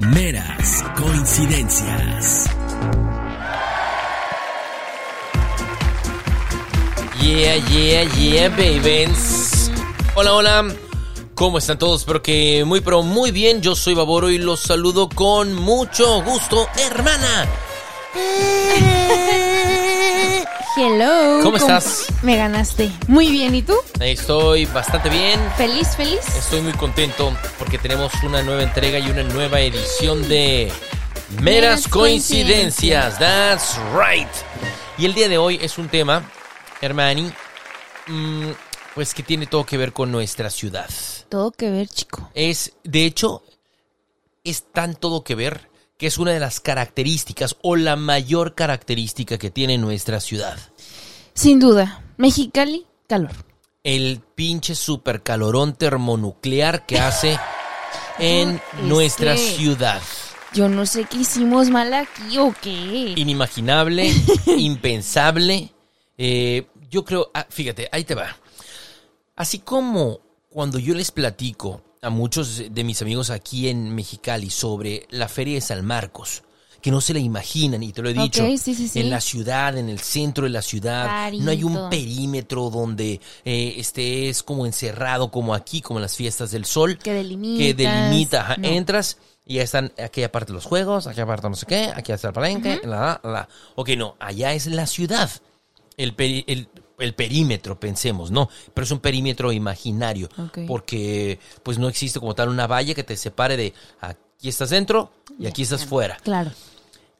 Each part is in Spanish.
Meras coincidencias. Yeah, yeah, yeah, babies. Hola, hola. ¿Cómo están todos? Espero que muy, pero muy bien. Yo soy Baboro y los saludo con mucho gusto, hermana. Hello. ¿Cómo estás? Me ganaste. Muy bien, ¿y tú? Estoy bastante bien. ¿Feliz, feliz? Estoy muy contento porque tenemos una nueva entrega y una nueva edición de Meras Coincidencias. That's right. Y el día de hoy es un tema, hermani, mm, pues que tiene todo que ver con nuestra ciudad. Todo que ver, chico. Es, de hecho, es tan todo que ver que es una de las características o la mayor característica que tiene nuestra ciudad. Sin duda. Mexicali, calor. El pinche supercalorón termonuclear que hace en Es nuestra que- ciudad. Yo no sé qué hicimos mal aquí o qué. Inimaginable, impensable. Eh, yo creo, ah, fíjate, ahí te va. Así como cuando yo les platico a muchos de mis amigos aquí en Mexicali sobre la Feria de San Marcos, que no se la imaginan, y te lo he dicho, sí, sí, sí. en la ciudad, en el centro de la ciudad, no hay un perímetro donde eh, estés como encerrado, como aquí, como en las fiestas del sol, Que delimitas. que delimita, ajá, No. entras y ya están aquí aparte los juegos, aquí aparte no sé qué, aquí está el palenque, la, la, la. Ok, no, allá es la ciudad, el, peri- el, el perímetro, pensemos, ¿no? Pero es un perímetro imaginario, porque pues no existe como tal una valla que te separe de aquí estás dentro y aquí estás fuera. Claro.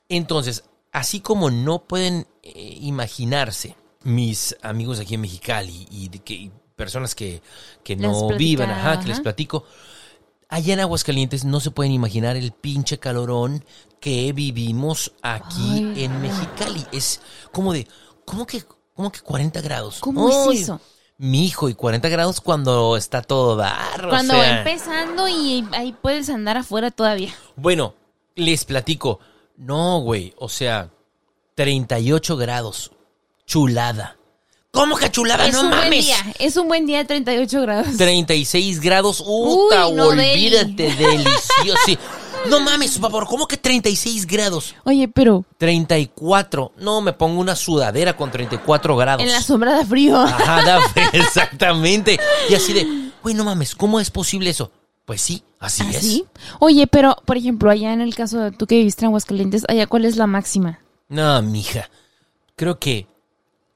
Entonces, así como no pueden eh, imaginarse mis amigos aquí en Mexicali y, de que, y personas que, que no vivan, ajá, que les platico, allá en Aguascalientes no se pueden imaginar el pinche calorón que vivimos aquí Ay, en. Mexicali. Es como de, ¿cómo que, cómo que 40 grados? ¿Cómo Ay, es eso? Mi hijo, y 40 grados cuando está todo dar. o Cuando sea. va empezando y ahí puedes andar afuera todavía. Bueno, les platico. No, güey. O sea, 38 grados. Chulada. ¿Cómo que chulada? es no un buen mames. día. Es un buen día de 38 grados. 36 grados. Uta, Uy, no, olvídate, delicioso. Sí. No mames, por favor, ¿cómo que 36 grados? Oye, pero 34. No, me pongo una sudadera con 34 grados. en la sombra da frío. Ajá, da- exactamente. Y así de, güey, no mames, ¿cómo es posible eso? Pues sí, así, es. ¿Así? Oye, pero, por ejemplo, allá en el caso de tú que viviste en Aguascalientes, allá, ¿cuál es la máxima? No, mija. Creo que.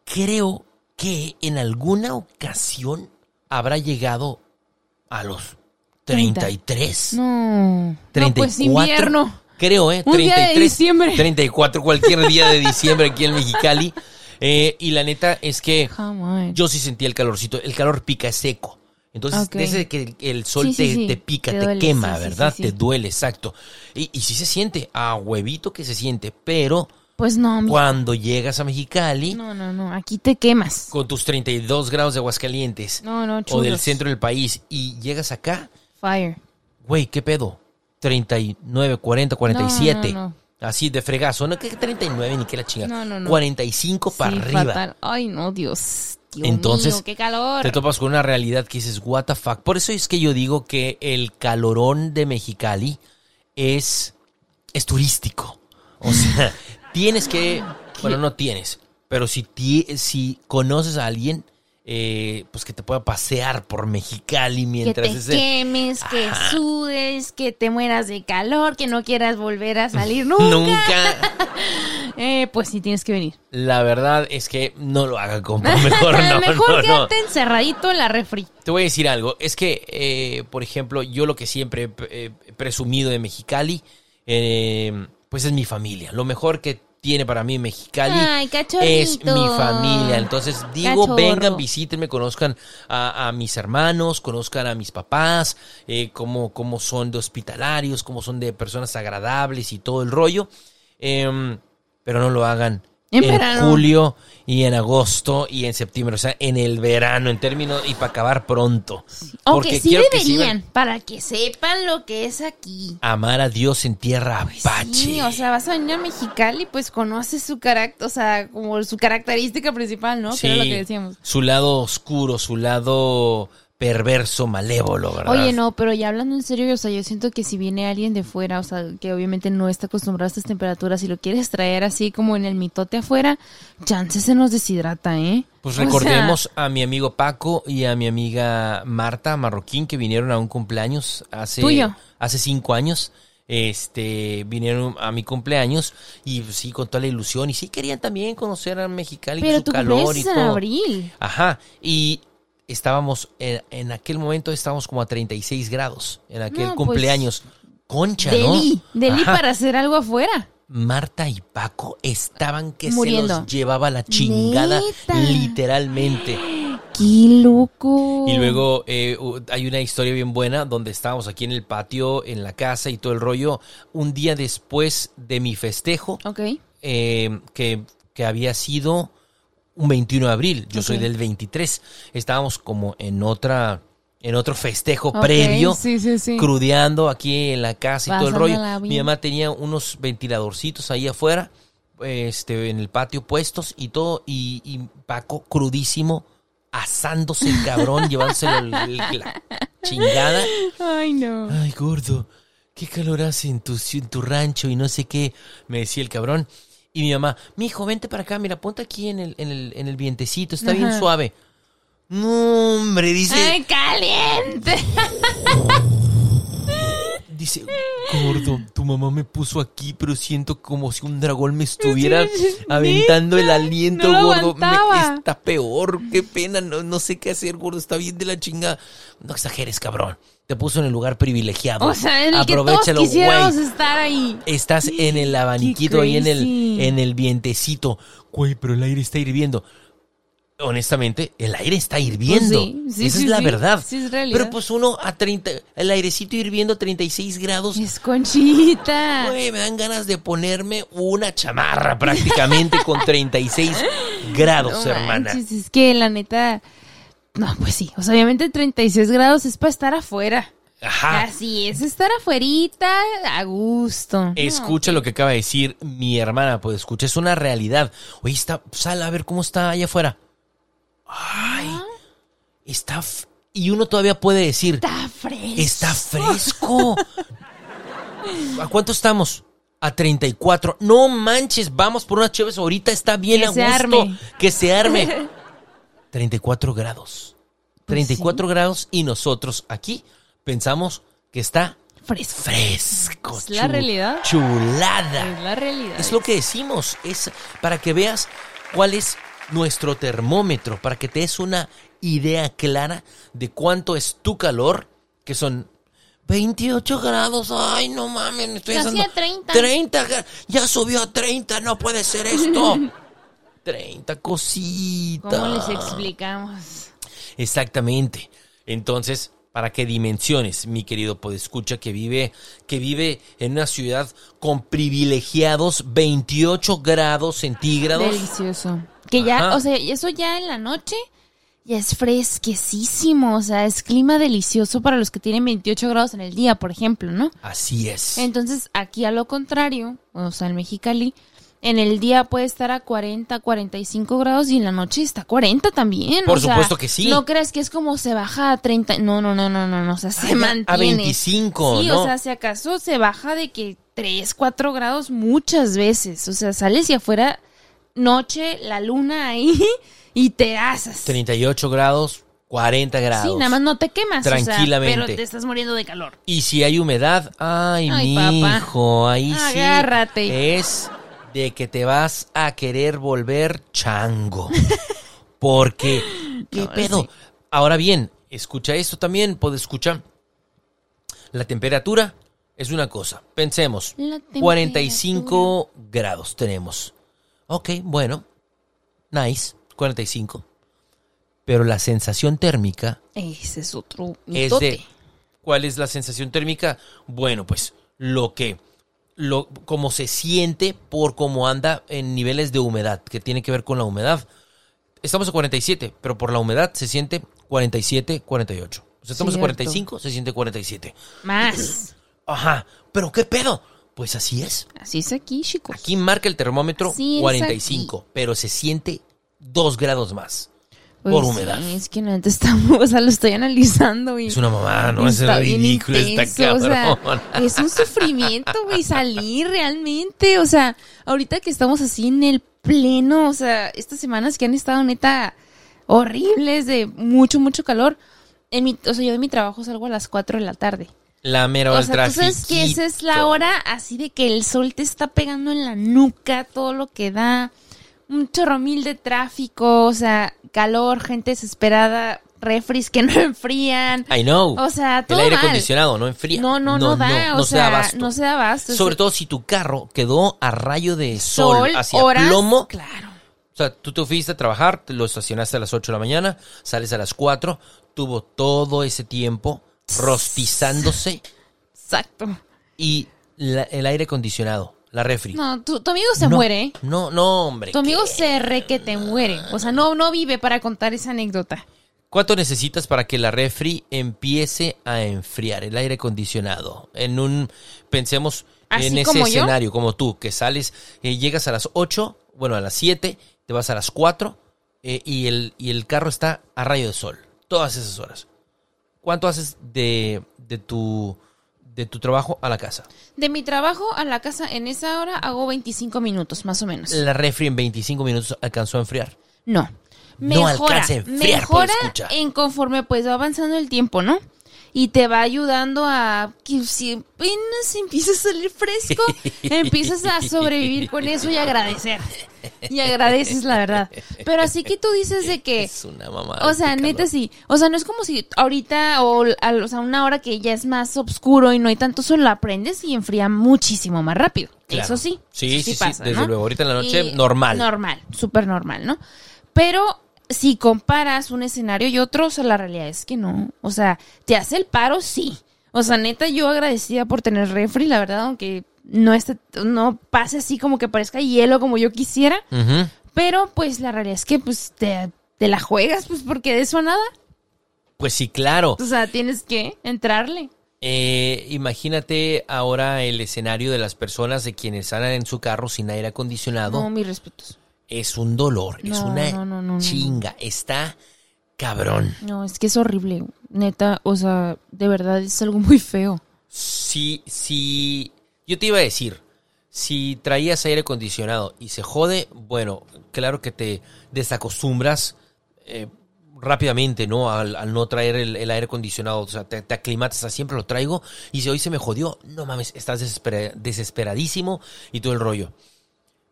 Creo que en alguna ocasión habrá llegado a los 33. No. 34. No, pues invierno. Creo, ¿eh? Un día de diciembre. 34, cualquier día de diciembre aquí en Mexicali. Eh, y la neta es que yo sí sentía el calorcito. El calor pica, seco. Entonces, Ok. desde que el, sol Sí, te, sí. te pica, Te quema, ¿verdad? Te duele, exacto. Y, y sí se siente, a huevito que se siente, pero Pues no, mi- cuando llegas a Mexicali, no, no, no. Aquí te quemas. con tus 32 grados de Aguascalientes, No, no, o chulos. del centro del país, y llegas acá, Fire. güey, ¿qué pedo? 39, 40, 47. No, no, no. Así de fregazo. No que 39 ni que la chinga. No, no, no. 45 para Sí, arriba. fatal. Ay, no, Dios. Dios Entonces, mío, qué calor. Te topas con una realidad que dices, what the fuck. Por eso es que yo digo que el calorón de Mexicali es, es turístico. O sea, tienes que, bueno, no tienes, pero si, ti- si conoces a alguien, eh, pues que te pueda pasear por Mexicali que mientras te ese- quemes, que sudes, que te mueras de calor, que no quieras volver a salir nunca. Nunca. Eh, pues sí, tienes que venir. La verdad es que no lo haga compa. Mejor no, Mejor no, no. quédate encerradito en la refri. Te voy a decir algo. Es que, eh, por ejemplo, yo lo que siempre he he presumido de Mexicali, eh, pues es mi familia. Lo mejor que tiene para mí Mexicali Ay, es mi familia. Entonces digo, Cachorro. vengan, visítenme, conozcan a, a mis hermanos, conozcan a mis papás, eh, cómo, cómo son de hospitalarios, cómo son de personas agradables y todo el rollo. Em, pero no lo hagan En en, julio y en agosto y en septiembre, o sea, en el verano, en términos, y para acabar pronto. Aunque sí que deberían, iban para que sepan lo que es aquí. amar a Dios en tierra apache. Sí, o sea, vas a venir a Mexicali, pues conoces su carácter, o sea, como su característica principal, ¿no? Que era lo Sí, que decíamos. Su lado oscuro, su lado perverso, malévolo, ¿verdad? Oye, no, pero ya hablando en serio, o sea, yo siento que si viene alguien de fuera, o sea, que obviamente no está acostumbrado a estas temperaturas y lo quieres traer así como en el mitote afuera, chance se nos deshidrata, ¿eh? Pues O sea, recordemos a mi amigo Paco y a mi amiga Marta Marroquín que vinieron a un cumpleaños hace, Tuyo. hace cinco años. Este, vinieron a mi cumpleaños y pues, sí, con toda la ilusión. Y sí querían también conocer a Mexicali y su tu calor y es en todo. abril. Ajá, y estábamos, en, en aquel momento estábamos como a 36 grados, en aquel No, pues, cumpleaños. Concha, ¿no? Deli, Ajá. para hacer algo afuera. Marta y Paco estaban que se Muriendo. los llevaba la chingada, Neta. literalmente. ¡Qué loco! Y luego eh, hay una historia bien buena donde estábamos aquí en el patio, en la casa y todo el rollo, un día después de mi festejo, Ok. eh, que, que había sido un 21 de abril, yo soy del 23, estábamos como en otra... En otro festejo previo, sí, sí, sí. crudeando aquí en la casa y todo el rollo. Mi mamá tenía unos ventiladorcitos ahí afuera, este, en el patio puestos y todo, y, y Paco crudísimo, asándose el cabrón, llevándoselo el- el- la chingada. Ay, no. Ay, gordo, qué calor hace en tu, en tu rancho y no sé qué, me decía el cabrón. Y mi mamá, mi hijo, vente para acá, mira, ponte aquí en el, en el, en el vientecito, está bien suave. No, hombre, dice, ¡Ay, caliente! Dice, gordo, tu mamá me puso aquí, pero siento como si un dragón me estuviera aventando el aliento, no gordo. Me- está peor, qué pena, no, no sé qué hacer, gordo, está bien de la chinga. No exageres, cabrón. Te puso en el lugar privilegiado. O sea, en el que todos Aprovechalo, estar ahí. Estás en el abaniquito ahí en el, en el vientecito. Güey, pero el aire está hirviendo. Honestamente, el aire está hirviendo. sí, sí, Esa sí, es la verdad. Sí, es realidad. Pero pues uno a 30, el airecito hirviendo a 36 grados. Es conchita. Güey, me dan ganas de ponerme una chamarra prácticamente con 36 grados, No hermana. manches, es que la neta. No, pues sí. O sea, obviamente 36 grados es para estar afuera. Ajá. Así es, estar afuerita a gusto. Escucha lo que acaba de decir mi hermana, pues escucha, es una realidad. Oye, está, sal a ver cómo está allá afuera. Ay, está... Y uno todavía puede decir, Está fresco. está fresco. ¿A cuánto estamos? A 34. No manches, vamos por unas chéves ahorita, está bien Que a se gusto. arme. Que se arme. 34 grados. Pues 34 grados y nosotros aquí pensamos que está Fresco. fresco. Es la realidad. Chulada. Es la realidad. Es lo que decimos, es para que veas cuál es nuestro termómetro, para que te des una idea clara de cuánto es tu calor, que son 28 grados. Ay, no mames, me estoy a 30. 30, gra- ya subió a 30, no puede ser esto. 30 cositas. ¿Cómo les explicamos? Exactamente. Entonces, para que dimensiones, mi querido podescucha que vive que vive en una ciudad con privilegiados 28 grados centígrados. Delicioso. Que ya, Ajá. o sea, eso ya en la noche ya es fresquecísimo. O sea, es clima delicioso para los que tienen 28 grados en el día, por ejemplo, ¿no? Así es. Entonces, aquí a lo contrario, o sea, en Mexicali, en el día puede estar a 40, 45 grados y en la noche está a 40 también. Por o sea, supuesto que sí. No crees que es como se baja a 30. No, no, no, no, no, no. O sea, se mantiene. a 25, Sí, ¿no? o sea, si acaso se baja de que 3, 4 grados muchas veces. O sea, sales y afuera, noche, la luna ahí y te asas. 38 grados, 40 grados. Sí, nada más no te quemas. o sea, Tranquilamente. pero te estás muriendo de calor. Y si hay humedad, ay, Ay, mi papá. hijo, ahí sí Agárrate. es de que te vas a querer volver chango. Porque, ¿qué No, pedo? sí. Ahora bien, escucha esto también, puedes escuchar. La temperatura es una cosa. Pensemos, La 45 grados tenemos. Ok, bueno, nice, 45. Pero la sensación térmica Ese es otro es mitote. de ¿cuál es la sensación térmica? Bueno, pues lo que lo como se siente por cómo anda en niveles de humedad, que tiene que ver con la humedad. Estamos a 47, pero por la humedad se siente 47, 48. O sea, estamos a Cierto. 45, se siente 47. Más. Ajá, pero ¿qué pedo? Pues así es. Así es aquí, chicos. Aquí marca el termómetro Así es 45, pero se siente 2 grados más. Pues por sí, humedad. es que neta estamos, o sea, lo estoy analizando y Es una mamá, no es ridículo, está intenso, o sea, cabrón. es un sufrimiento, güey, salir realmente, o sea, ahorita que estamos así en el pleno, o sea, estas semanas que han estado neta horribles de mucho, mucho calor. En mi, o sea, yo de mi trabajo salgo a las 4 de la tarde. La mera O sea, tú sabes que esa es la hora así de que el sol te está pegando en la nuca, todo lo que da, un chorro mil de tráfico, o sea, calor, gente desesperada, refris que no enfrían. I know. O sea, todo El aire mal. acondicionado no enfría. No, no, no, da, no o se da abasto. no se da abasto. Sobre todo si tu carro quedó a rayo de sol, hacia horas, plomo. Claro. O sea, tú te fuiste a trabajar, te lo estacionaste a las 8 de la mañana, sales a las 4, tuvo todo ese tiempo rostizándose Exacto. y la- el aire acondicionado, la refri. No, tu, tu amigo se No, muere, ¿eh? No, no, hombre. Tu amigo ¿qué? se re que te muere. O sea, no, no vive para contar esa anécdota. ¿Cuánto necesitas para que la refri empiece a enfriar el aire acondicionado? En un, pensemos ¿Así en ese yo? escenario, como tú, que sales, eh, llegas a las 8, bueno, a las 7, te vas a las 4 eh, y, el, y el carro está a rayo de sol, todas esas horas. ¿Cuánto haces de, de, tu, de tu trabajo a la casa? De mi trabajo a la casa en esa hora hago 25 minutos, más o menos. La refri en 25 minutos alcanzó a enfriar. No. No Mejora, alcanza a enfriar, mejora pues, escucha. en conforme pues va avanzando el tiempo, ¿no? Y te va ayudando a que si apenas empieza a salir fresco, empiezas a sobrevivir con eso y agradecer. Y agradeces, la verdad. Pero así que tú dices de que, Es una mamada. o sea, neta sí. O sea, no es como si ahorita o, a, o sea, una hora que ya es más oscuro y no hay tanto sol, la prendes y enfría muchísimo más rápido. Claro. Eso sí. Sí, eso sí, sí, desde ¿no? luego. Ahorita en la noche, Y- normal. Normal, súper normal, ¿no? Pero si comparas un escenario y otro, o sea, la realidad es que no. O sea, te hace el paro, sí. O sea, neta, yo agradecida por tener refri, la verdad, aunque no esté, no pase así como que parezca hielo como yo quisiera. Pero pues la realidad es que pues te, te la juegas, pues porque de eso a nada. Pues sí, claro. O sea, tienes que entrarle. Eh, imagínate ahora el escenario de las personas de quienes andan en su carro sin aire acondicionado. No, mis respetos. Es un dolor, es una no, no, chinga. Está cabrón. No, es que es horrible. Neta, o sea, de verdad es algo muy feo. Si, si, yo te iba a decir, si traías aire acondicionado y se jode, bueno, claro que te desacostumbras eh, rápidamente, ¿no? Al, al no traer el, el aire acondicionado, o sea, te, te aclimatas a siempre lo traigo y si hoy se me jodió, no mames, estás desespera- desesperadísimo y todo el rollo.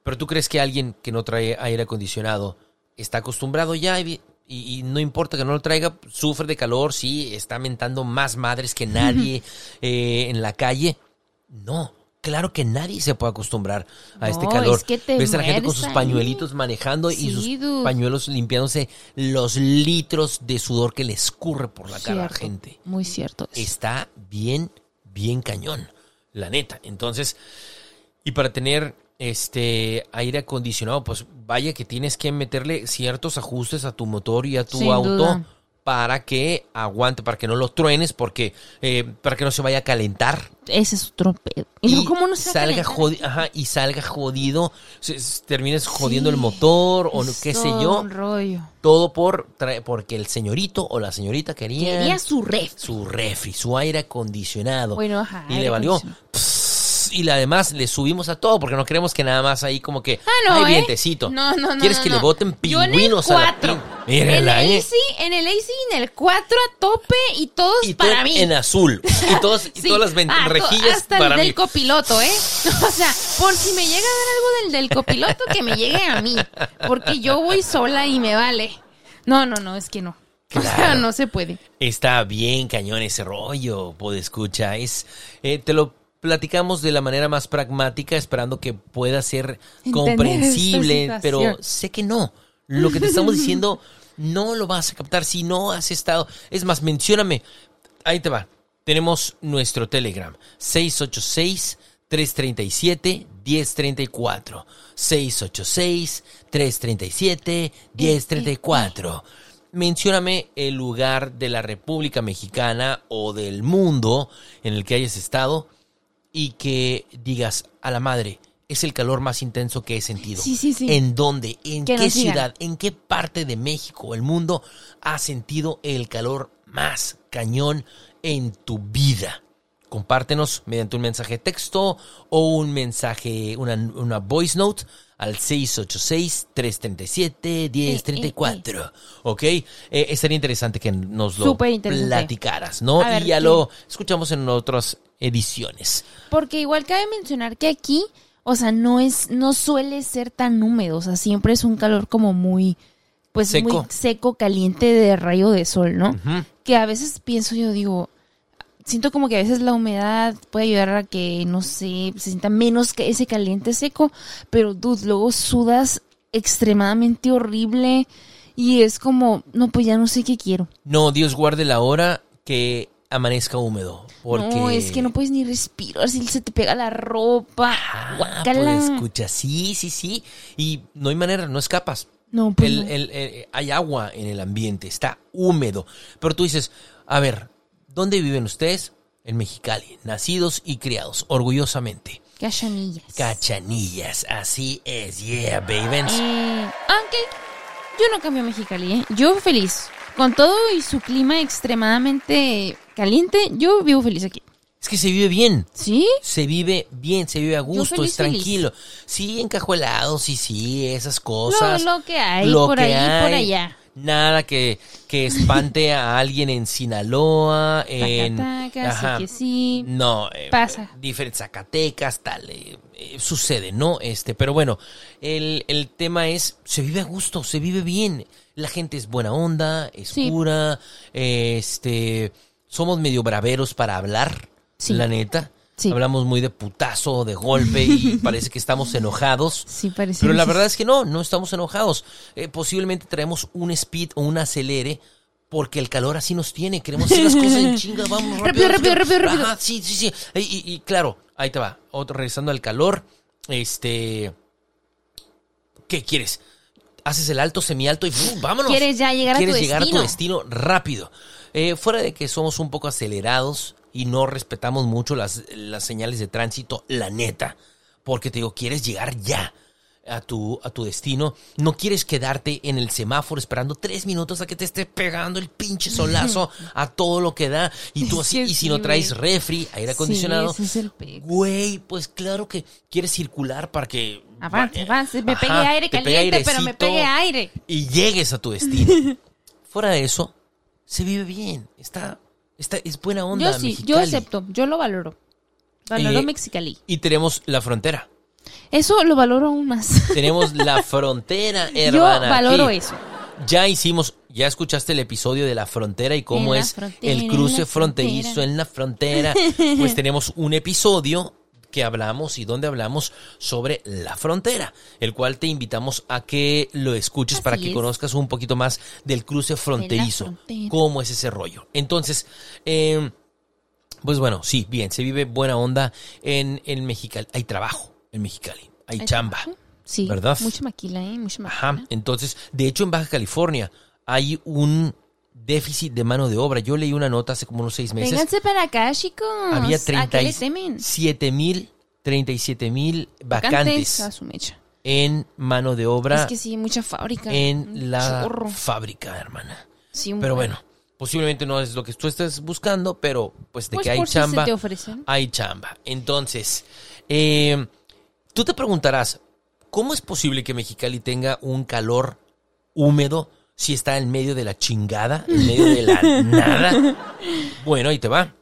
Pero tú crees que alguien que no trae aire acondicionado está acostumbrado ya y, y- y no importa que no lo traiga, sufre de calor, sí, está mentando más madres que nadie eh, en la calle. No, claro que nadie se puede acostumbrar a este calor. es que te Ves a la gente con sus ahí. pañuelitos manejando y sus dude. pañuelos limpiándose los litros de sudor que le escurre por la cara a la gente Muy cierto. eso. está bien, bien cañón, la neta. Entonces, y para tener este aire acondicionado, pues vaya que tienes que meterle ciertos ajustes a tu motor y a tu Sin auto duda. para que aguante, para que no lo truenes, porque eh, para que no se vaya a calentar Ese es otro pedo. Y, no, ¿cómo no se salga calentar? jodi- ajá, y salga jodido, se- se- termines jodiendo el motor o no- qué sé yo, un rollo. todo por trae- porque el señorito o la señorita quería Quería su ref. su refri, su aire acondicionado. Bueno, ajá, y aire le valió. Pss, y además le subimos a todo porque no queremos que nada más ahí como que. Ah, no, ay, ¿eh? vientecito. No, no, no. ¿Quieres no, que le boten Yo en el pingüinos a la cuatro. pin- Mírenla, en el ¿eh? AC, en el AC en el 4 a tope y todos Y todo para mí. en azul. Y, todos, y todas las Ah, rejillas hasta para el mí. del copiloto, ¿eh? O sea, por si me llega a dar algo del del copiloto, que me llegue a mí. Porque yo voy sola y me vale. No, no, no, es que no. O sea, no se puede. Está bien cañón ese rollo, escucha. Es, eh, te lo platicamos de la manera más pragmática, esperando que pueda ser Entender comprensible, pero sé que no. Lo que te estamos diciendo no lo vas a captar si no has estado. Es más, mencióname. Ahí te va. Tenemos nuestro Telegram. 686 337 1034. 686 337 1034. Mencióname el lugar de la República Mexicana o del mundo en el que hayas estado y que digas a la madre, es el calor más intenso que he sentido. Sí, sí, sí. ¿En dónde? ¿En Que qué ciudad? ¿En qué parte de México o el mundo has sentido el calor más cañón en tu vida? Compártenos mediante un mensaje de texto o un mensaje, una, una voice note al 686-337-1034. ¿Ok? Eh, estaría interesante que nos lo platicaras, ¿no? Ver, y ya lo escuchamos en otras ediciones. Porque igual cabe mencionar que aquí, o sea, no es, no suele ser tan húmedo, o sea, siempre es un calor como muy, pues Seco. muy seco, caliente de rayo de sol, ¿no? Que a veces pienso yo, digo, siento como que a veces la humedad puede ayudar a que, no sé, se sienta menos que ese caliente seco, pero dude, luego sudas extremadamente horrible y es como, no, pues ya no sé qué quiero. No, Dios guarde la hora que amanezca húmedo. Porque... No, es que no puedes ni respirar, si se te pega la ropa. Ah, pues escucha, sí, sí, sí. Y no hay manera, no escapas. No, pues El- no. el- el- hay agua en el ambiente, está húmedo. Pero tú dices, a ver, ¿dónde viven ustedes? En Mexicali, nacidos y criados, orgullosamente. Cachanillas. Cachanillas, así es, yeah, babies. Eh, aunque yo no cambio a Mexicali, ¿eh? Yo feliz. Con todo y su clima extremadamente caliente, yo vivo feliz aquí. Es que se vive bien. ¿Sí? Se vive bien, se vive a gusto, feliz, es tranquilo. Sí, encajuelados, sí, sí, esas Lo, cosas. lo que hay, lo por que ahí, por hay. allá. Nada que, que espante a alguien en Sinaloa, en... Taca, ajá. sí que sí. No, eh, Pasa. diferentes Zacatecas, tal, eh, eh, sucede, ¿no? Este, pero bueno, el, el tema es, se vive a gusto, se vive bien, la gente es buena onda, es Sí. pura, este, somos medio braveros para hablar, Sí. la neta. Sí. Hablamos muy de putazo, de golpe y parece que estamos enojados. Sí, parece. Pero la verdad es que no, no estamos enojados. Eh, posiblemente traemos un speed o un acelere porque el calor así nos tiene. Queremos hacer las cosas en chinga, vamos rápido. Rápido, rápido, rápido. Ajá, sí, sí, sí. Y, y- y claro, ahí te va. Otro, regresando al calor, este... ¿Qué quieres? Haces el alto, semialto y ¡fum! vámonos. Quieres ya llegar a tu llegar a tu destino. destino rápido. Eh, fuera de que somos un poco acelerados y no respetamos mucho las, las señales de tránsito, la neta. Porque te digo, quieres llegar ya a tu, a tu destino. No quieres quedarte en el semáforo esperando tres minutos a que te esté pegando el pinche solazo a todo lo que da. Y tú así, y si no traes refri, aire acondicionado. Sí, es. Güey, pues claro que quieres circular para que... Avance, va- avance. Me pegue aire pegue caliente, pero me pegue aire. y llegues a tu destino. Fuera de eso, se vive bien. Está, está, es buena onda. Yo sí, yo acepto, yo lo valoro. Valoro Eh, Mexicali. Y tenemos la frontera. Eso lo valoro aún más. Tenemos la frontera, yo hermana. valoro aquí. eso. Ya hicimos, ya escuchaste el episodio de la frontera y cómo es frontera, el cruce fronterizo frontera. en la frontera. Pues tenemos un episodio que hablamos y donde hablamos sobre la frontera, el cual te invitamos a que lo escuches Así para que es. conozcas un poquito más del cruce fronterizo, cómo es ese rollo. Entonces, eh, pues bueno, sí, bien, se vive buena onda en, en Mexicali. Hay trabajo en Mexicali, hay ¿Hay chamba. Sí, ¿Verdad? mucha maquila, ¿eh? Mucha maquila. Ajá. Entonces, de hecho, en Baja California hay un déficit de mano de obra. Yo leí una nota hace como unos seis meses. Vénganse para acá, chicos. Había ¿A qué le temen? 37 mil, 37 mil vacantes a su mecha. en mano de obra Es que sí, mucha fábrica. en la chorro. fábrica, hermana. Sí, un Pero buen. bueno, posiblemente no es lo que tú estés buscando, pero pues de Pues que hay si chamba, te ofrecen. hay chamba. Entonces, eh, tú te preguntarás, ¿cómo es posible que Mexicali tenga un calor húmedo si está en medio de la chingada, en medio de la nada? Bueno, ahí te va.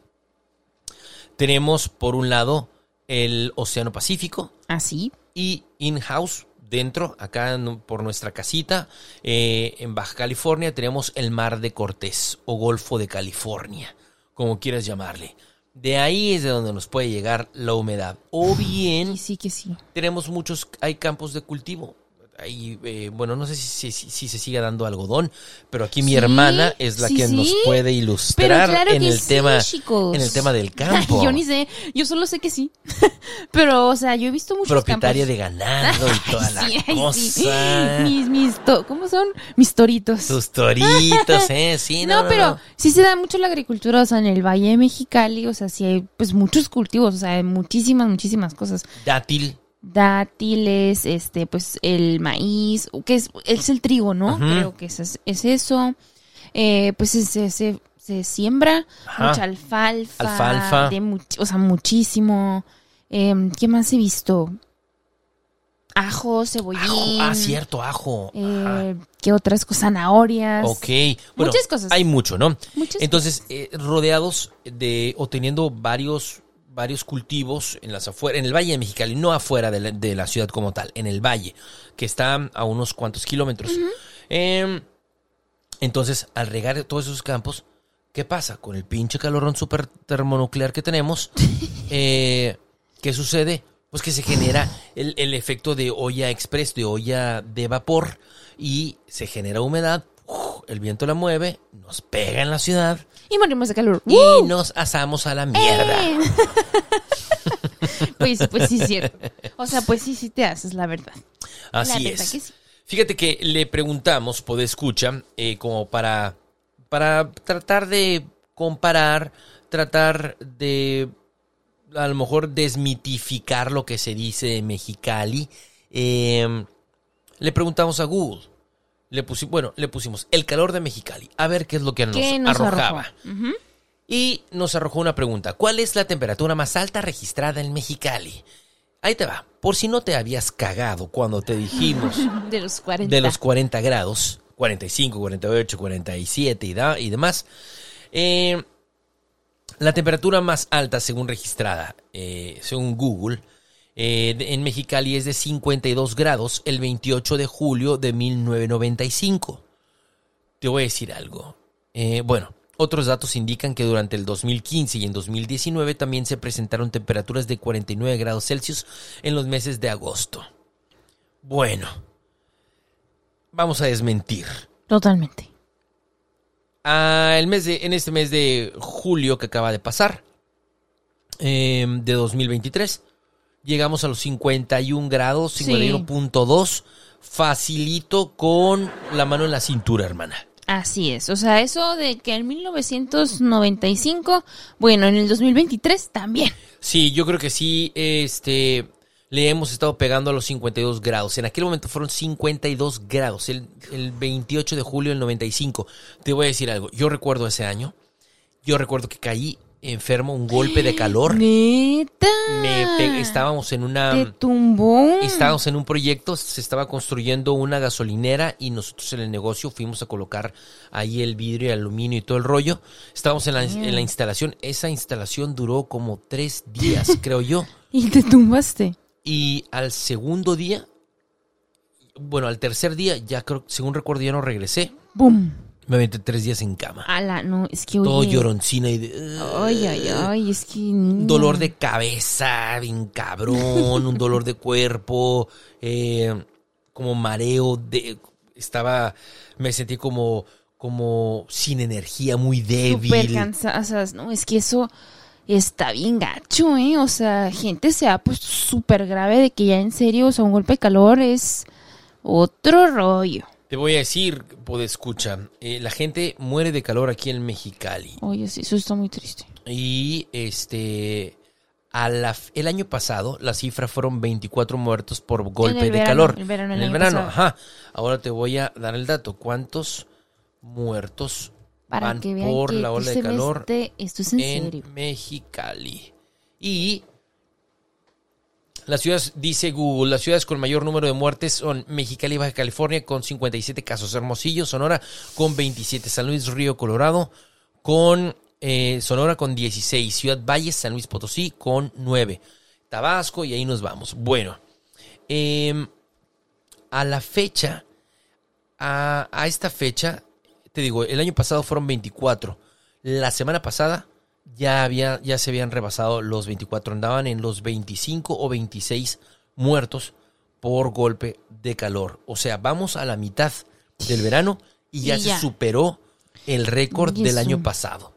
Tenemos por un lado el Océano Pacífico Así. y in-house dentro, acá en- por nuestra casita, eh, en Baja California, tenemos el Mar de Cortés o Golfo de California, como quieras llamarle. De ahí es de donde nos puede llegar la humedad. O bien sí que sí. tenemos muchos, hay campos de cultivo. Ahí, eh, bueno, no sé si, si- si se sigue dando algodón, pero aquí mi Sí, hermana es la sí, que nos puede ilustrar claro en el tema, chicos. en el tema del campo. yo ni sé, yo solo sé que sí. Pero, o sea, yo he visto muchos Propietaria campos. de ganado y toda la Sí, ay, sí. cosa. Mis, mis, to- ¿cómo son? Mis toritos. Tus toritos, ¿eh? Sí, no, no, no, pero no. sí se da mucho la agricultura, o sea, en el Valle de Mexicali, o sea, sí hay pues muchos cultivos, o sea, hay muchísimas, muchísimas cosas. Dátil, dátiles, este, pues el maíz, que es, es el trigo, ¿no? Creo que es, es eso. Eh, pues se, se, siembra Ajá. mucha alfalfa. Alfalfa. de much- o sea, muchísimo. Em, ¿Qué más he visto? Ajo, cebollín. Ajo. Ah, cierto, ajo. Eh, ¿Qué otras cosas? Zanahorias. Ok. Bueno, Muchas cosas. Hay mucho, ¿no? Muchas Entonces, eh, rodeados de o teniendo varios varios cultivos en las afueras, en el Valle de Mexicali, no afuera de la, de la ciudad como tal, en el valle, que está a unos cuantos kilómetros. Em, entonces, al regar todos esos campos, ¿qué pasa? Con el pinche calorón super termonuclear que tenemos, eh, ¿qué sucede? Pues que se genera el, el efecto de olla express, de olla de vapor, y se genera humedad. El viento la mueve, nos pega en la ciudad Y morimos de calor. y ¡Woo! nos asamos a la mierda. ¡Eh! pues, pues sí, cierto. O sea, pues sí, sí te haces, la verdad. Así La verdad es. que sí. Fíjate que le preguntamos, por escucha, eh, como para, para tratar de comparar, tratar de a lo mejor desmitificar lo que se dice de Mexicali. eh, le preguntamos a Google. Le pusimos, bueno, le pusimos el calor de Mexicali. A ver qué es lo que nos, ¿Qué nos arrojaba. Y nos arrojó una pregunta. ¿Cuál es la temperatura más alta registrada en Mexicali? Ahí te va. Por si no te habías cagado cuando te dijimos De los 40. de los 40 grados, 45, 48, 47 y, da- y demás. eh, la temperatura más alta según registrada, eh, según Google, eh, en Mexicali es de 52 grados el 28 de julio de 1995. Te voy a decir algo. Eh, bueno, otros datos indican que durante el 2015 y en 2019 también se presentaron temperaturas de 49 grados Celsius en los meses de agosto. Bueno, vamos a desmentir. Totalmente. Ah, el mes de, en este mes de julio que acaba de pasar, eh, de 2023, llegamos a los 51 grados, Sí. 51.2, facilito con la mano en la cintura, hermana. Así es. O sea, eso de que en 1995, bueno, en el 2023 también. Sí, yo creo que sí, este, le hemos estado pegando a los 52 grados. En aquel momento fueron 52 grados, el, el 28 de julio del 95. Te voy a decir algo, yo recuerdo ese año, yo recuerdo que caí enfermo, un golpe de calor. Neta. Me estábamos en una... Te tumbó. Estábamos en un proyecto, se estaba construyendo una gasolinera y nosotros en el negocio fuimos a colocar ahí el vidrio y aluminio y todo el rollo. Estábamos en la, en la instalación. Esa instalación duró como tres días, creo yo. Y te tumbaste. Y al segundo día, bueno, al tercer día, ya creo, según recuerdo, ya no regresé. ¡Bum! Me aventé tres días en cama. Ala, no, es que Todo oye. lloroncina y de... Ay, ay, ay, es que. un dolor de cabeza, bien cabrón, un dolor de cuerpo, eh, como mareo, de, estaba, me sentí como, como sin energía, muy Súper débil. cansadas, ¿no? Es que eso está bien gacho, ¿eh? O sea, gente se ha puesto súper grave de que ya en serio, o sea, un golpe de calor es otro rollo. Te voy a decir, escucha, la gente muere de calor aquí en Mexicali. Oye, sí, eso está muy triste. Y este, a la, f- el año pasado, la cifra fueron 24 muertos por golpe de verano, calor. el verano, el en el año verano, pasado. ajá. Ahora te voy a dar el dato. ¿Cuántos muertos Para van que vean por que la ola de calor esto es en, en serio. Mexicali? Y las ciudades, dice Google, las ciudades con mayor número de muertes son Mexicali, Baja California, con 57 casos, Hermosillo, Sonora, con 27, San Luis Río, Colorado, con eh, Sonora, con 16, Ciudad Valles, San Luis Potosí, con 9, Tabasco, y ahí nos vamos. Bueno, em, a la fecha, a, a esta fecha, te digo, el año pasado fueron 24, la semana pasada ya, había, ya se habían rebasado los 24, andaban en los 25 o 26 muertos por golpe de calor. O sea, vamos a la mitad del verano y ya Y se superó el récord del año pasado.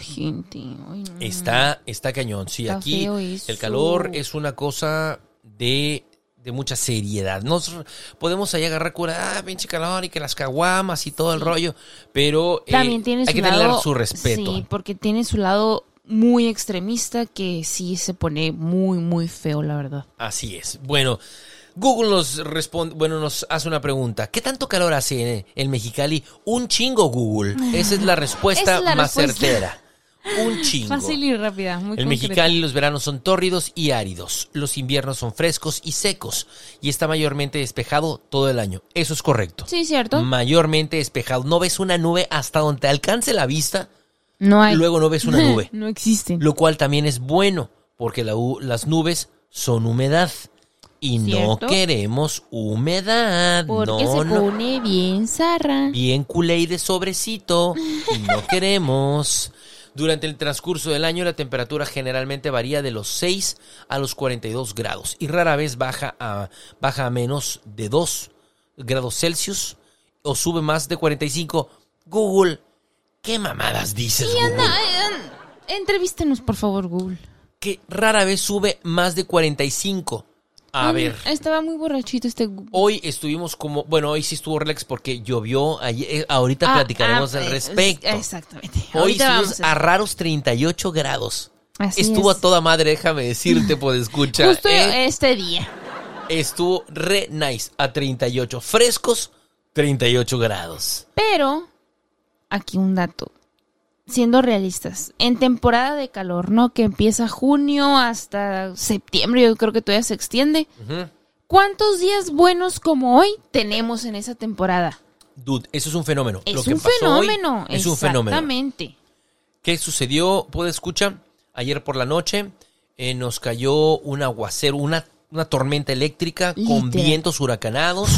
Gente, ay, no. Está, está cañón. Sí, Está aquí el calor es una cosa de, de mucha seriedad. Nos podemos ahí agarrar cura, ah, pinche calor y que las caguamas y todo el rollo, pero eh, También tiene hay su que lado. tener su respeto. Sí, porque tiene su lado muy extremista que sí se pone muy, muy feo, la verdad. Así es. Bueno, Google nos responde, bueno, nos hace una pregunta. ¿Qué tanto calor hace en, en Mexicali? Un chingo, Google. Esa es la respuesta Esa es la más respuesta. certera. Un chingo. Fácil y rápida, muy En concreta. Mexicali los veranos son tórridos y áridos. Los inviernos son frescos y secos. Y está mayormente despejado todo el año. Eso es correcto. Sí, cierto. Mayormente despejado. No ves una nube hasta donde te alcance la vista. No hay. Luego no ves una nube. no existen. Lo cual también es bueno, porque la las nubes son humedad. Y no queremos humedad. Porque no, se no. pone bien zarra. Bien culé y de sobrecito. Y no queremos. Durante el transcurso del año la temperatura generalmente varía de los 6 a los 42 grados y rara vez baja a, baja a menos de 2 grados Celsius o sube más de 45. Google, ¿qué mamadas dices, Sí, Google? anda, eh, entrevístenos, por favor, Google. que rara vez sube más de 45. A ver, Estaba muy borrachito este hoy estuvimos como, bueno, hoy sí estuvo relax porque llovió, ayer- eh, ahorita Ah, platicaremos ah, al eh, respecto. Exactamente. Hoy Ahorita estuvimos a raros 38 grados. Así Estuvo es. a toda madre, déjame decirte, pues escucha. Justo eh, este día. estuvo re nice a 38. Frescos, 38 grados. Pero, aquí un dato. Siendo realistas, en temporada de calor, ¿no? Que empieza junio hasta septiembre, yo creo que todavía se extiende. ¿Cuántos días buenos como hoy tenemos en esa temporada? Dude, eso es un fenómeno. Es Lo que un pasó hoy fenómeno. es un fenómeno. Exactamente. ¿Qué sucedió? Puede escuchar. Ayer por la noche eh, nos cayó un aguacero, una, una tormenta eléctrica con vientos huracanados,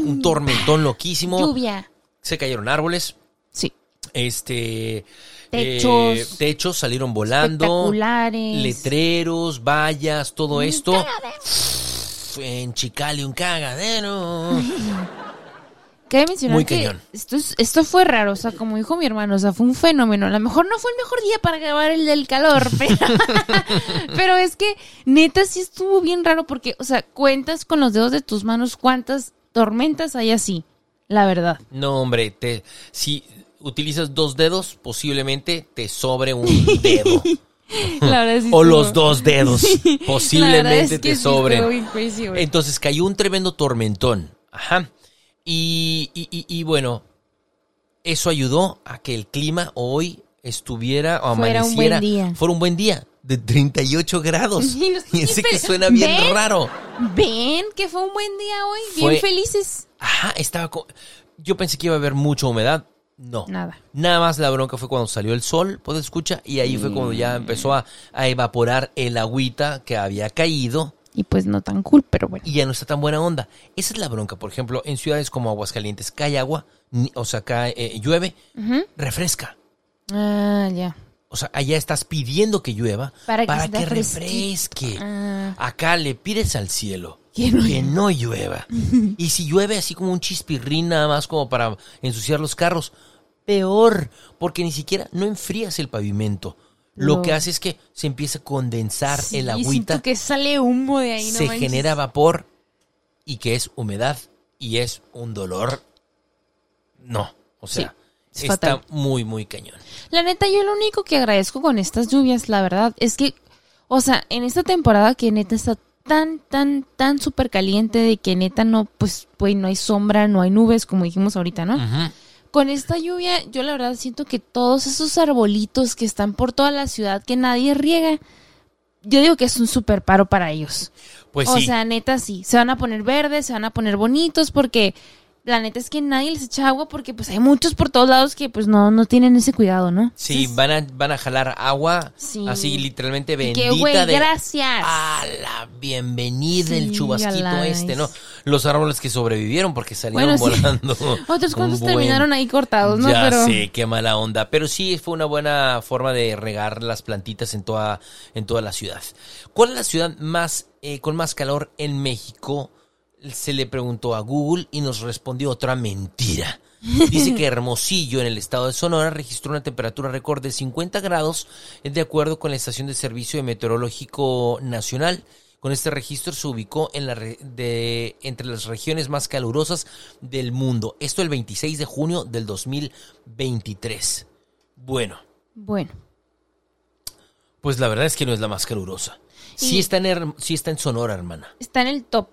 un tormentón loquísimo. Lluvia. Se cayeron árboles, Sí. Este Techos. eh, techos salieron volando, letreros, vallas, todo esto. cagadero. En Chicali un cagadero. Cabe mencionar Muy que cañón. esto, es- esto fue raro, o sea, como dijo mi hermano, o sea, fue un fenómeno. A lo mejor no fue el mejor día para grabar el del calor, pero, pero es que neta sí estuvo bien raro porque, o sea, cuentas con los dedos de tus manos cuántas tormentas hay así, la verdad. No, hombre, te, si utilizas dos dedos, posiblemente te sobre un dedo. La verdad sí o los dos dedos. Posiblemente es que te sobren. güey. Entonces cayó un tremendo tormentón. Ajá. Y, y- y- y bueno, eso ayudó a que el clima hoy estuviera o Fuera un buen amaneciera. día. Fuera un buen día. De 38 grados. Y que suena bien ¿Ven? raro. Ven que fue un buen día hoy, Fue- bien felices. Ajá, estaba. Yo pensé que iba a haber mucha humedad. No. Nada. Nada más la bronca fue cuando salió el sol, pues escucha, y ahí fue cuando ya empezó a, a evaporar el agüita que había caído Y pues no tan cool, pero bueno. y ya no está tan buena onda. Esa es la bronca, por ejemplo, en ciudades como Aguascalientes cae agua, o sea, cae, eh, llueve, refresca. Ah, ya. O sea, allá estás pidiendo que llueva Para para, que refresque. Ah. Acá le pides al cielo Que no que no llueva. y si llueve así como un chispirrín nada más como para ensuciar los carros, peor, porque ni siquiera no enfrías el pavimento. Lo No. que hace es que se empieza a condensar Sí, el agüita, que sale humo de ahí, no se manches. genera vapor y que es humedad y es un dolor. No, o sea, es está fatal. muy, muy cañón. La neta, yo lo único que agradezco con estas lluvias, la verdad, es que, o sea, en esta temporada que neta está tan, tan, tan súper caliente de que neta no, pues, pues, no hay sombra, no hay nubes, como dijimos ahorita, ¿no? Con esta lluvia, yo la verdad siento que todos esos arbolitos que están por toda la ciudad que nadie riega, yo digo que es un súper paro para ellos. Pues o sí. sea, neta sí, se van a poner verdes, se van a poner bonitos porque la neta es que nadie les echa agua porque pues hay muchos por todos lados que pues no, no tienen ese cuidado, ¿no? Sí, van a, van a jalar agua Sí. así literalmente bendita que, güey, de gracias. a la bienvenida el Sí, chubasquito a la este. ¿no? Los árboles que sobrevivieron porque salieron Bueno, sí. volando. Otros cuantos buen- terminaron ahí cortados, ¿no? Ya Pero sé, qué mala onda. Pero sí fue una buena forma de regar las plantitas en toda, en toda la ciudad. ¿Cuál es la ciudad más eh, con más calor en México? Se le preguntó a Google y nos respondió otra mentira. Dice que Hermosillo, en el estado de Sonora, registró una temperatura récord de 50 grados, de acuerdo con la Estación de Servicio Meteorológico Nacional. Con este registro se ubicó en la de, entre las regiones más calurosas del mundo. Esto el 26 de junio del 2023. Bueno, bueno, Pues la verdad es que no es la más calurosa. Sí, está, en, sí está en Sonora, hermana. Está en el top.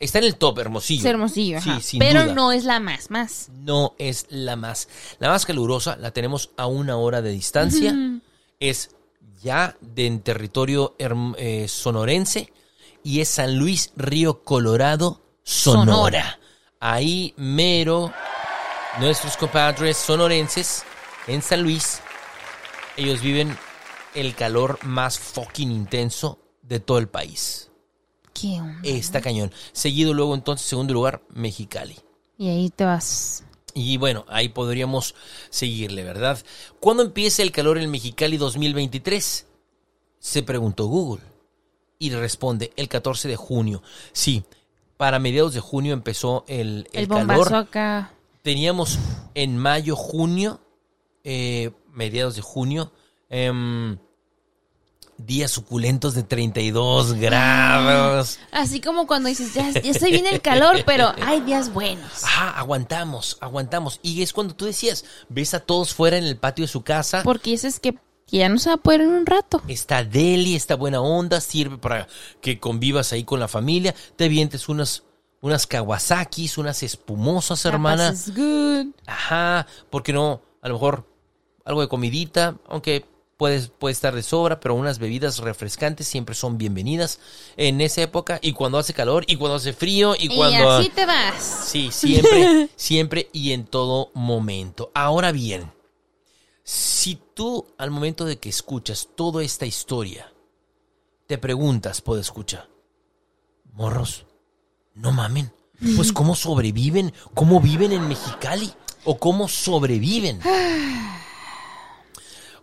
Está en el top, Hermosillo. Es hermosillo, ajá. Sí, sin Pero duda. no es la más, más. no es la más. La más calurosa la tenemos a una hora de distancia. Es ya de en territorio herm- eh, sonorense y es San Luis Río Colorado, Sonora. Sonora. Ahí mero, nuestros compadres sonorenses en San Luis, ellos viven el calor más fucking intenso de todo el país. ¿Qué onda? Está cañón. Seguido luego entonces, segundo lugar, Mexicali. Y ahí te vas. Y bueno, ahí podríamos seguirle, ¿verdad? ¿Cuándo empieza el calor en Mexicali 2023? Se preguntó Google. Y responde el 14 de junio. Sí, para mediados de junio empezó el, el calor. acá. Teníamos en mayo, junio, eh, mediados de junio, em, días suculentos de 32 grados. Así como cuando dices, ya, ya se viene el calor, pero hay días buenos. Ajá, aguantamos, aguantamos. Y es cuando tú decías, ves a todos fuera en el patio de su casa. Porque ese es que, que ya no se va a poder en un rato. Está deli, está buena onda, sirve para que convivas ahí con la familia. Te vientes unas, unas Kawasakis, unas espumosas, hermana. Capaz es good. Ajá, porque no? A lo mejor algo de comidita, aunque puede, puede estar de sobra, pero unas bebidas refrescantes siempre son bienvenidas en esa época. Y cuando hace calor, y cuando hace frío, y Y cuando... así te vas. Sí, siempre, siempre y en todo momento. Ahora bien, si tú al momento de que escuchas toda esta historia, te preguntas, puedo escuchar, morros, no mamen, pues cómo sobreviven, cómo viven en Mexicali o cómo sobreviven.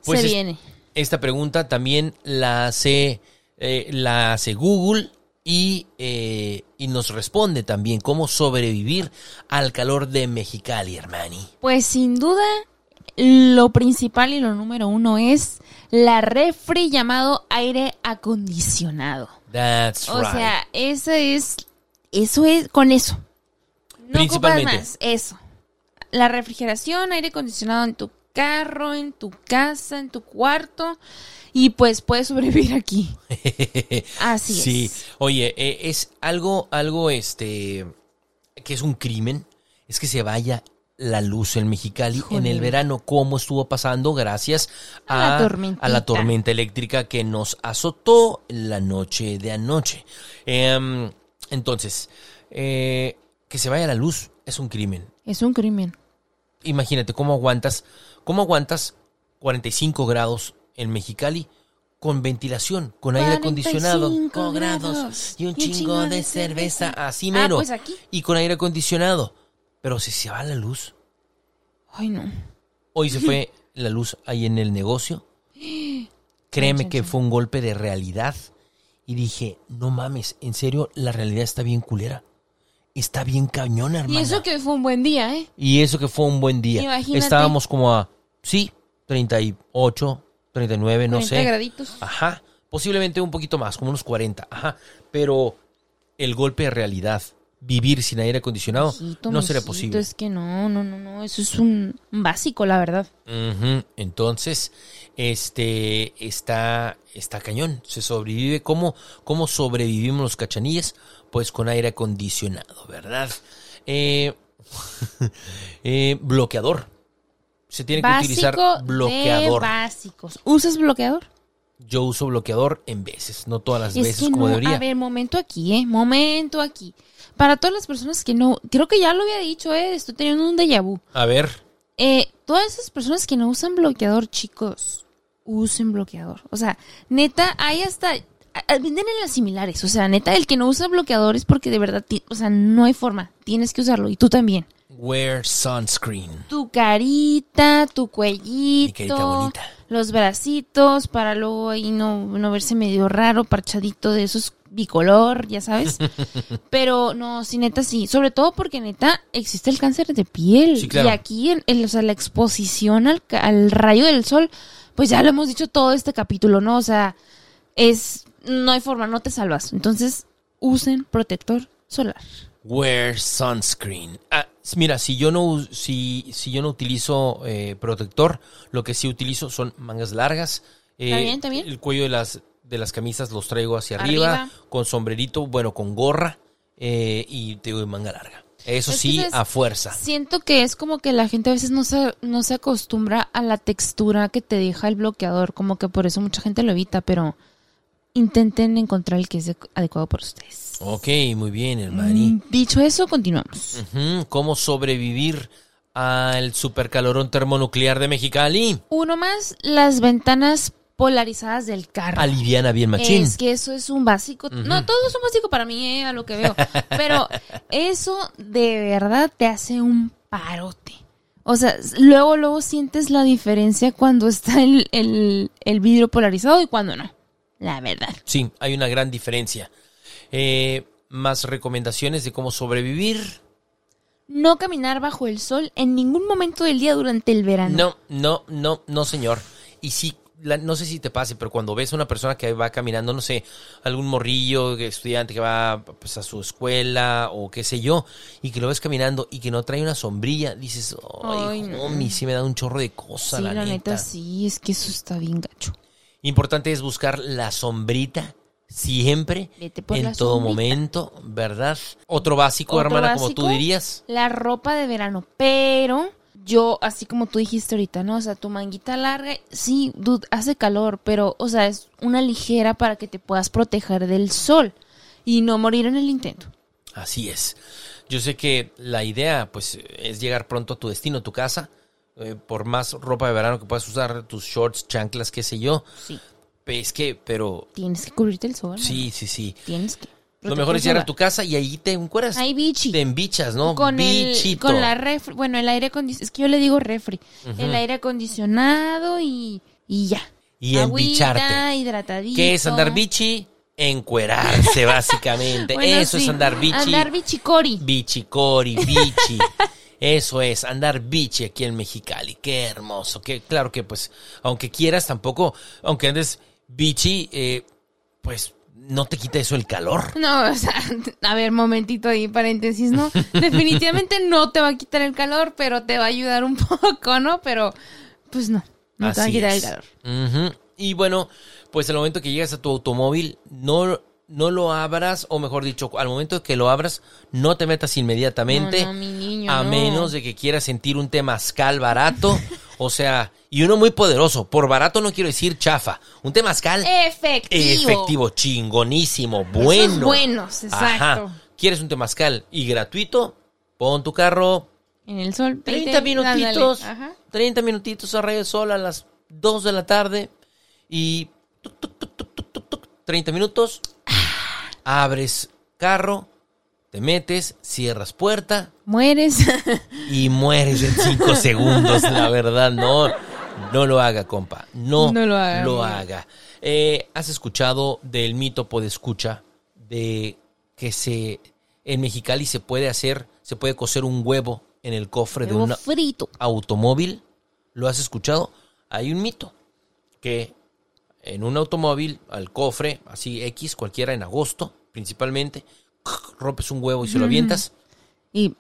Pues se es- viene. esta pregunta también la hace, eh, la hace Google y, eh, y nos responde también cómo sobrevivir al calor de Mexicali, hermani. Pues sin duda, lo principal y lo número uno es la refri llamado aire acondicionado. That's O right. sea, eso es, eso es, con eso. No ocupas Principalmente. más, eso. La refrigeración, aire acondicionado en tu carro, en tu casa, en tu cuarto. Y pues puedes sobrevivir aquí. Así sí. es. Oye, eh, es algo, algo, este, que es un crimen, es que se vaya la luz en Mexicali en el verano, como estuvo pasando gracias a la tormenta eléctrica que nos azotó la noche de anoche. Em, entonces, eh, que se vaya la luz es un crimen. Es un crimen. Imagínate cómo aguantas, cómo aguantas 45 grados en Mexicali con ventilación, con aire 45 acondicionado, con grados y un chingo de cerveza, así Ah, mero. pues aquí. Y con aire acondicionado. Pero si se va la luz, Ay, no. hoy se fue la luz ahí en el negocio. Créeme que fue un golpe de realidad. Y dije, no mames, en serio, la realidad está bien culera. Está bien cañona, hermana. Y eso que fue un buen día, ¿eh? Y eso que fue un buen día. Imagínate. Estábamos como a, sí, 38, 39, no 40 sé. graditos. Ajá. Posiblemente un poquito más, como unos 40. Ajá. Pero el golpe de realidad, vivir sin aire acondicionado, Mijito, no sería mijito, posible. Es que no, no, no, no. Eso es un un básico, la verdad. Ujú. Entonces, este está, está cañón. Se sobrevive. ¿Cómo, ¿Cómo sobrevivimos los cachanillas? Pues con aire acondicionado, ¿verdad? Eh, eh, bloqueador. Se tiene que Básico utilizar de bloqueador. básicos. ¿Usas bloqueador? Yo uso bloqueador en veces, no todas las Es veces que como no, debería. a ver, momento aquí, ¿eh? Momento aquí. Para todas las personas que no, creo que ya lo había dicho, ¿eh? Estoy teniendo un déjà vu. A ver, Eh, todas esas personas que no usan bloqueador, chicos, usen bloqueador. O sea, neta, hay hasta... Venden en las similares. O sea, neta, el que no usa bloqueador es porque de verdad, o sea, no hay forma. Tienes que usarlo. Y tú también. Wear sunscreen. Tu carita, tu Mi cuellito, carita bonita. los bracitos para luego ahí no, no verse medio raro, parchadito de esos bicolor, ya sabes. Pero no, sí, neta, sí. Sobre todo porque neta existe el cáncer de piel. Sí, claro. Y aquí, en, en- o sea, la exposición al, al rayo del sol, pues ya lo hemos dicho todo este capítulo, ¿no? O sea, es, no hay forma, no te salvas. Entonces, usen protector solar. Wear sunscreen. Ah, mira, si yo no si, si yo no utilizo eh, protector, lo que sí utilizo son mangas largas Eh, Está bien, está bien. El cuello de las, de las camisas los traigo hacia Arriba. arriba, con sombrerito, bueno, con gorra eh, y te digo, de manga larga. Eso Es sí, a fuerza. Siento que es como que la gente a veces no se, no se acostumbra a la textura que te deja el bloqueador, como que por eso mucha gente lo evita, pero intenten encontrar el que es adecuado para ustedes. Ok, muy bien, hermani. Mm, Dicho eso, continuamos. ¿Cómo sobrevivir al supercalorón termonuclear de Mexicali? Uno más, las ventanas polarizadas del carro. Aliviana bien machín. Es que eso es un básico. No, todo es un básico para mí, eh, a lo que veo. Pero eso de verdad te hace un parote. O sea, luego, luego sientes la diferencia cuando está el, el- el vidrio polarizado y cuando no. La verdad. Sí, hay una gran diferencia. Eh, más recomendaciones de cómo sobrevivir. No caminar bajo el sol en ningún momento del día durante el verano. No, no, no, no, señor. Y sí, la- no sé si te pase, pero cuando ves a una persona que va caminando, no sé, algún morrillo, estudiante que va pues, a su escuela o qué sé yo, y que lo ves caminando y que no trae una sombrilla, dices, ay, Ay, no. homie, sí me da un chorro de cosa, sí, la, la, neta. neta, sí, es que eso está bien gacho. Importante es buscar la sombrita siempre, en todo sombrita. momento, ¿verdad? Otro básico, Otro hermana, como tú dirías. La ropa de verano, pero yo, así como tú dijiste ahorita, ¿no? O sea, tu manguita larga, sí, dude, hace calor, pero, o sea, es una ligera para que te puedas proteger del sol y no morir en el intento. Así es. Yo sé que la idea, pues, es llegar pronto a tu destino, a tu casa. Eh, por más ropa de verano que puedas usar, tus shorts, chanclas, qué sé yo. Sí. Es que, pero Tienes que cubrirte el sol. sí, sí, sí. Tienes que. Lo mejor es llegar a tu casa y ahí te encueras. Ay, bichi. Te embichas, ¿no? Con, el, con la refri, bueno, el aire acondicionado, es que yo le digo refri, el aire acondicionado y, y ya. Y Agüita, embicharte. hidratadito. ¿Qué es andar bichi? Encuerarse, básicamente. Bueno, Eso es andar bichi. Andar bichicori. Bichi, cori, bichi. Eso es, andar bichi aquí en Mexicali. Qué hermoso. Que, claro que, pues, aunque quieras, tampoco, aunque andes bichi, eh, pues, no te quita eso el calor. No, o sea, a ver, momentito ahí, paréntesis, ¿no? Definitivamente no te va a quitar el calor, pero te va a ayudar un poco, ¿no? Pero, pues no, no te va a quitar es. el calor. Y bueno, pues al momento que llegas a tu automóvil, no, no lo abras, o mejor dicho, al momento que lo abras, no te metas inmediatamente. No, no, mi niño, a no. menos de que quieras sentir un temazcal barato. o sea, y uno muy poderoso. Por barato no quiero decir chafa. Un temazcal Efectivo. efectivo, chingonísimo, Esos bueno. buenos, exacto. Ajá. ¿Quieres un temazcal y gratuito? Pon tu carro En el sol. 30 vete, minutitos. Ajá. 30 minutitos a rayo de sol a las 2 de la tarde y tuc, tuc, tuc, 30 minutos, abres carro, te metes, cierras puerta Mueres. y mueres en 5 segundos, la verdad, no, no lo haga, compa, no, No lo haga, lo haga. Eh, ¿Has escuchado del mito podescucha de que se en Mexicali se puede hacer, se puede cocer un huevo en el cofre de frito. automóvil, ¿lo has escuchado? Hay un mito que en un automóvil, al cofre, así X, cualquiera en agosto, principalmente, rompes un huevo y se lo avientas. Y.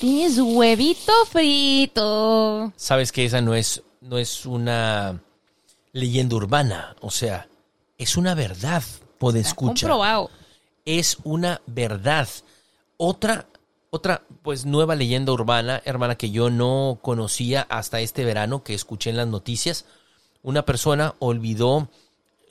Tienes huevito frito. Sabes que esa no es, no es una leyenda urbana, o sea, es una verdad, puede escuchar. Comprobado. es una verdad. Otra, otra, pues nueva leyenda urbana, hermana, que yo no conocía hasta este verano, que escuché en las noticias. Una persona olvidó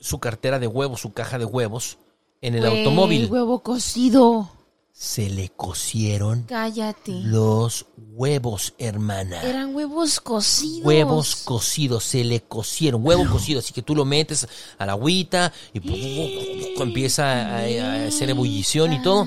su cartera de huevos, su caja de huevos, en el Güey, automóvil. Huevo cocido. Se le cocieron Cállate. los huevos, hermana. Eran huevos cocidos. Huevos cocidos, se le cocieron, huevo cocido, así que tú lo metes a la agüita y pu- pu- pu- empieza a, a hacer ebullición y todo.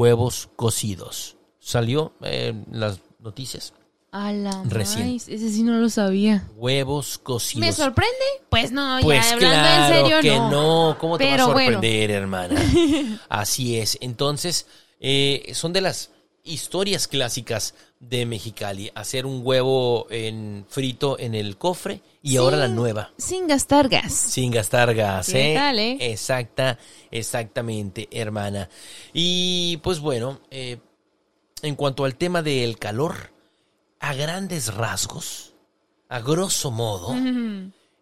Huevos cocidos. Salió eh, en las noticias. A la Recién. Ese sí no lo sabía. Huevos cocidos. ¿Me sorprende? Pues no, Pues ya hablando claro en serio, que no. no. ¿Cómo te va a bueno. sorprender, hermana? Así es. Entonces, eh, son de las historias clásicas de Mexicali. Hacer un huevo en frito en el cofre y ahora la nueva. Sin gastar gas. Sin gastar gas, ¿Qué ¿eh? tal, eh? Exacta, exactamente, hermana. Y pues bueno, eh, en cuanto al tema del calor, a grandes rasgos, a grosso modo,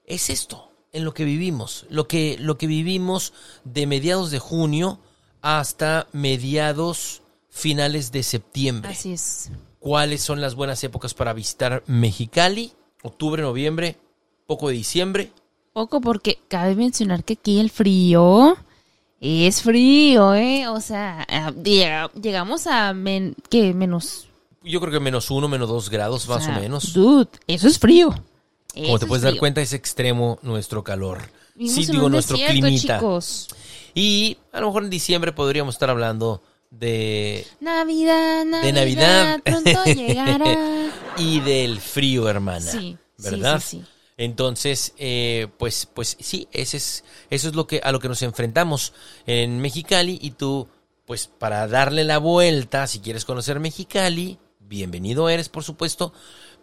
es esto, en lo que vivimos. Lo que, lo que vivimos de mediados de junio hasta mediados finales de septiembre. Así es. ¿Cuáles son las buenas épocas para visitar Mexicali? Octubre, noviembre, poco de diciembre. Poco porque cabe mencionar que aquí el frío es frío, ¿eh? O sea, ah, llega- llegamos a men- ¿qué? menos. Yo creo que menos uno, menos dos grados más sea, o menos. Dude, eso es frío. Como te es puedes dar cuenta, es extremo nuestro calor. Vivimos sí, digo, nuestro desierto, climita. chicos. Y a lo mejor en diciembre podríamos estar hablando de Navidad, Navidad, De Navidad. pronto llegará. y del frío, hermana. Sí, sí, ¿verdad? sí, sí. Entonces, eh, pues, pues sí, ese es, eso es lo que a lo que nos enfrentamos en Mexicali y tú, pues, para darle la vuelta, si quieres conocer Mexicali, bienvenido eres, por supuesto.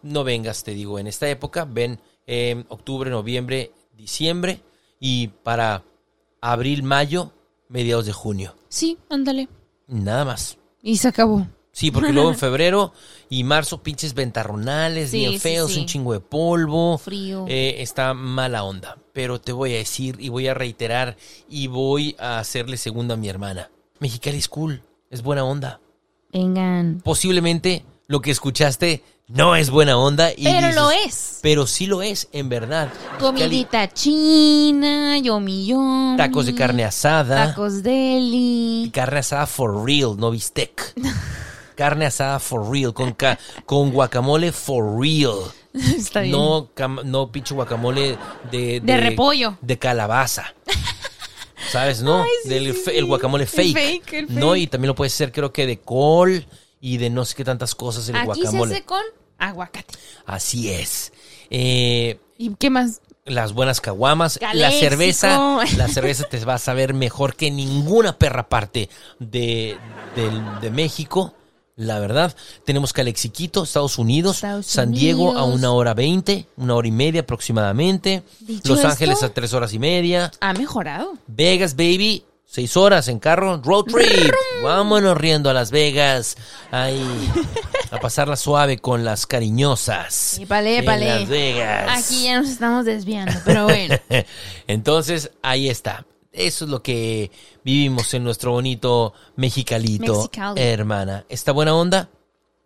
No vengas, te digo, en esta época, ven eh, octubre, noviembre, diciembre y para abril, mayo, mediados de junio. Sí, ándale. Nada más. Y se acabó. Sí, porque luego en febrero y marzo pinches ventarronales, Sí, bien feos, sí. un chingo de polvo. Frío. Eh, está mala onda. Pero te voy a decir y voy a reiterar y voy a hacerle segunda a mi hermana. Mexicali es cool, es buena onda. Vengan. Posiblemente lo que escuchaste no es buena onda. Y Pero dices, lo es. Pero sí lo es, en verdad. Comidita china, yomi yomi. Tacos de carne asada. Tacos deli. Carne asada for real, no bistec. Carne asada for real, con, ca- con guacamole for real. Está bien. No, cam- no pinche guacamole de, De repollo. De calabaza. ¿Sabes, no? Ay, sí, Del sí, el guacamole El fake. fake, No, y también lo puedes hacer creo que de col y de no sé qué tantas cosas el Aquí guacamole. se hace con aguacate. Así es. Eh, ¿Y qué más? las buenas caguamas, la cerveza, la cerveza te va a saber mejor que ninguna perra parte de, de México. La verdad, tenemos Calexiquito, Estados Unidos, Estados San Diego a una hora veinte, una hora y media aproximadamente, Dicho Los esto- Ángeles a tres horas y media, Ha mejorado. Vegas, baby, seis horas en carro, road trip, vámonos riendo a Las Vegas, ahí, a pasarla suave con las cariñosas. En épale. Las Vegas. Aquí ya nos estamos desviando, pero bueno. Entonces, ahí está. Eso es lo que vivimos en nuestro bonito Mexicalito, Mexicali. hermana. ¿Está buena onda?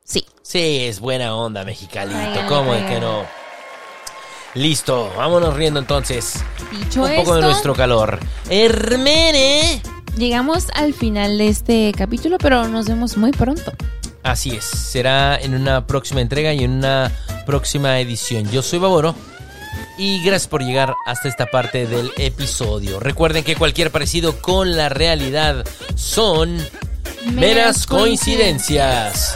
Sí. Sí, es buena onda, Mexicalito. Tráigale, ¿Cómo de que no? Listo, vámonos riendo entonces. Dicho Un poco de nuestro calor. Hermene. llegamos al final de este capítulo, pero nos vemos muy pronto. Así es, será en una próxima entrega y en una próxima edición. Yo soy Baboro y gracias por llegar hasta esta parte del episodio. Recuerden que cualquier parecido con la realidad son meras coincidencias.